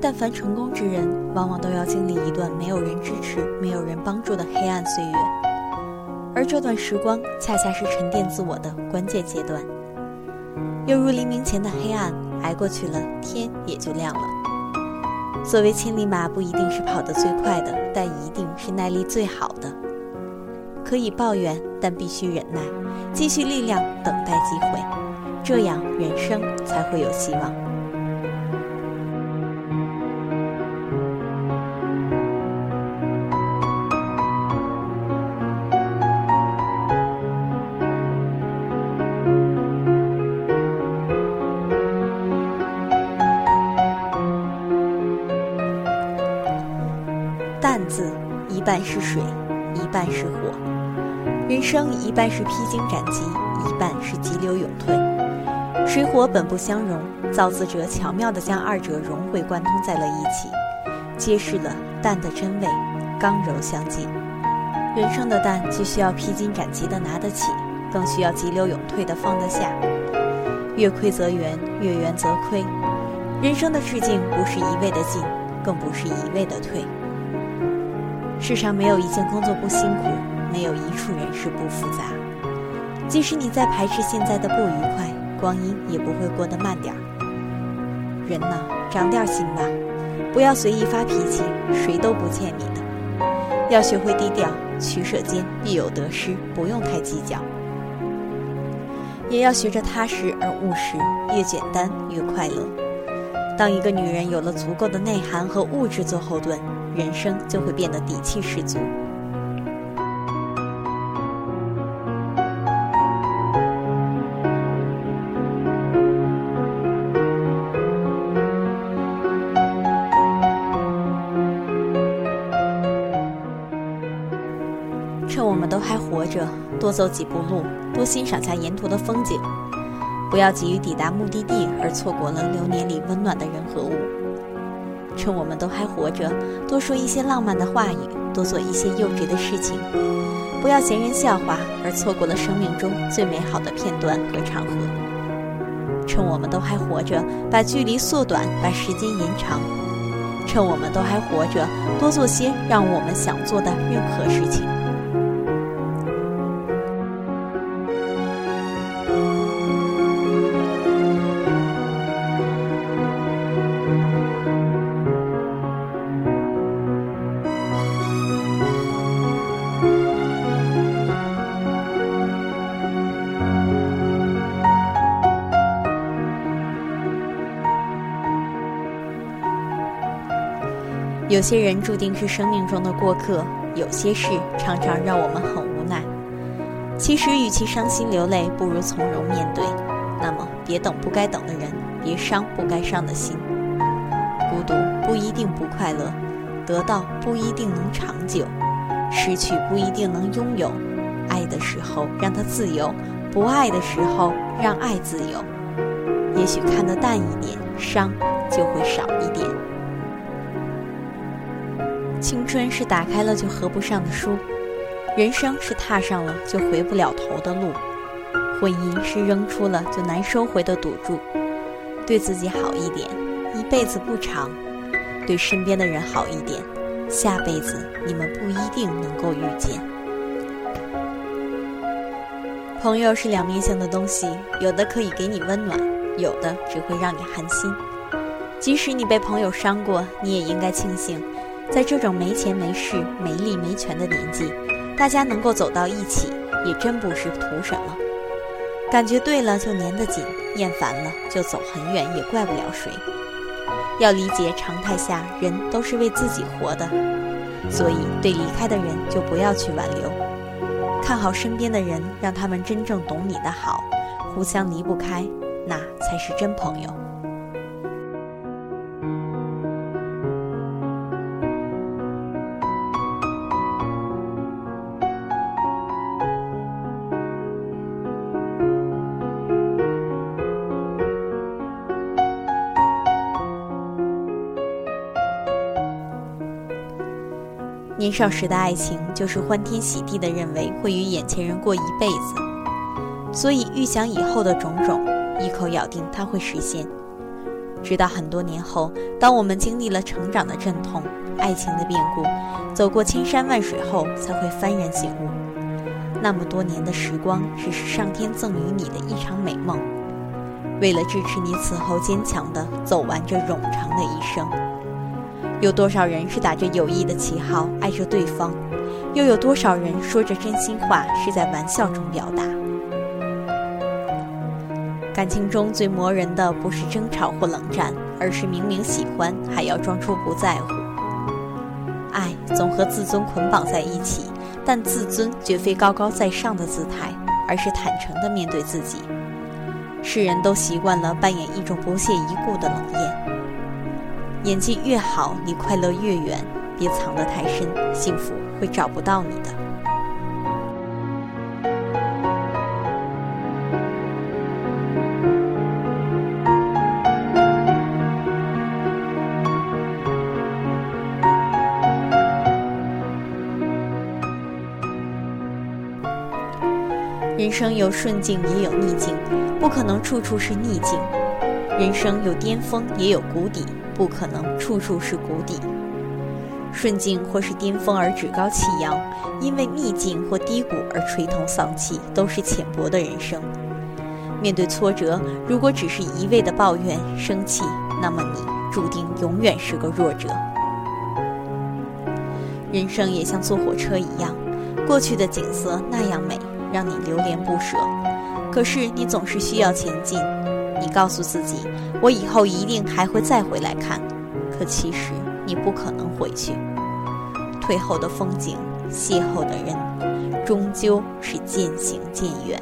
但凡成功之人，往往都要经历一段没有人支持、没有人帮助的黑暗岁月，而这段时光恰恰是沉淀自我的关键阶段。犹如黎明前的黑暗，挨过去了，天也就亮了。所谓千里马，不一定是跑得最快的，但一定是耐力最好的。可以抱怨，但必须忍耐，积蓄力量，等待机会，这样人生才会有希望。淡字，一半是水，一半是火。人生一半是披荆斩棘，一半是急流勇退。水火本不相容，造字者巧妙地将二者融会贯通在了一起，揭示了淡的真味，刚柔相济。人生的淡，既需要披荆斩棘的拿得起，更需要急流勇退的放得下。越亏则圆，越圆则亏。人生的致敬，不是一味的进，更不是一味的退。世上没有一件工作不辛苦，没有一处人事不复杂。即使你再排斥现在的不愉快，光阴也不会过得慢点儿。人呐，长点心吧，不要随意发脾气，谁都不欠你的。要学会低调，取舍间必有得失，不用太计较。也要学着踏实而务实，越简单越快乐。当一个女人有了足够的内涵和物质做后盾。人生就会变得底气十足。趁我们都还活着，多走几步路，多欣赏下沿途的风景，不要急于抵达目的地而错过了流年里温暖的人和物。趁我们都还活着，多说一些浪漫的话语，多做一些幼稚的事情，不要嫌人笑话而错过了生命中最美好的片段和场合。趁我们都还活着，把距离缩短，把时间延长。趁我们都还活着，多做些让我们想做的任何事情。有些人注定是生命中的过客，有些事常常让我们很无奈。其实，与其伤心流泪，不如从容面对。那么，别等不该等的人，别伤不该伤的心。孤独不一定不快乐，得到不一定能长久，失去不一定能拥有。爱的时候让它自由，不爱的时候让爱自由。也许看得淡一点，伤就会少一点。青春是打开了就合不上的书，人生是踏上了就回不了头的路，婚姻是扔出了就难收回的赌注。对自己好一点，一辈子不长；对身边的人好一点，下辈子你们不一定能够遇见。朋友是两面性的东西，有的可以给你温暖，有的只会让你寒心。即使你被朋友伤过，你也应该庆幸。在这种没钱没势、没力没权的年纪，大家能够走到一起，也真不是图什么。感觉对了就粘得紧，厌烦了就走很远，也怪不了谁。要理解常态下人都是为自己活的，所以对离开的人就不要去挽留。看好身边的人，让他们真正懂你的好，互相离不开，那才是真朋友。年少时的爱情，就是欢天喜地的认为会与眼前人过一辈子，所以预想以后的种种，一口咬定它会实现。直到很多年后，当我们经历了成长的阵痛、爱情的变故，走过千山万水后，才会幡然醒悟。那么多年的时光，只是上天赠予你的一场美梦。为了支持你此后坚强地走完这冗长的一生，有多少人是打着友谊的旗号爱着对方，又有多少人说着真心话是在玩笑中表达？感情中最磨人的不是争吵或冷战，而是明明喜欢还要装出不在乎。爱总和自尊捆绑在一起。但自尊绝非高高在上的姿态，而是坦诚地面对自己。世人都习惯了扮演一种不屑一顾的冷艳，演技越好，离快乐越远。别藏得太深，幸福会找不到你的。人生有顺境也有逆境，不可能处处是逆境；人生有巅峰也有谷底，不可能处处是谷底。顺境或是巅峰而趾高气扬，因为逆境或低谷而垂头丧气，都是浅薄的人生。面对挫折，如果只是一味的抱怨生气，那么你注定永远是个弱者。人生也像坐火车一样，过去的景色那样美。让你流连不舍，可是你总是需要前进。你告诉自己，我以后一定还会再回来看，可其实你不可能回去。退后的风景，邂逅的人，终究是渐行渐远。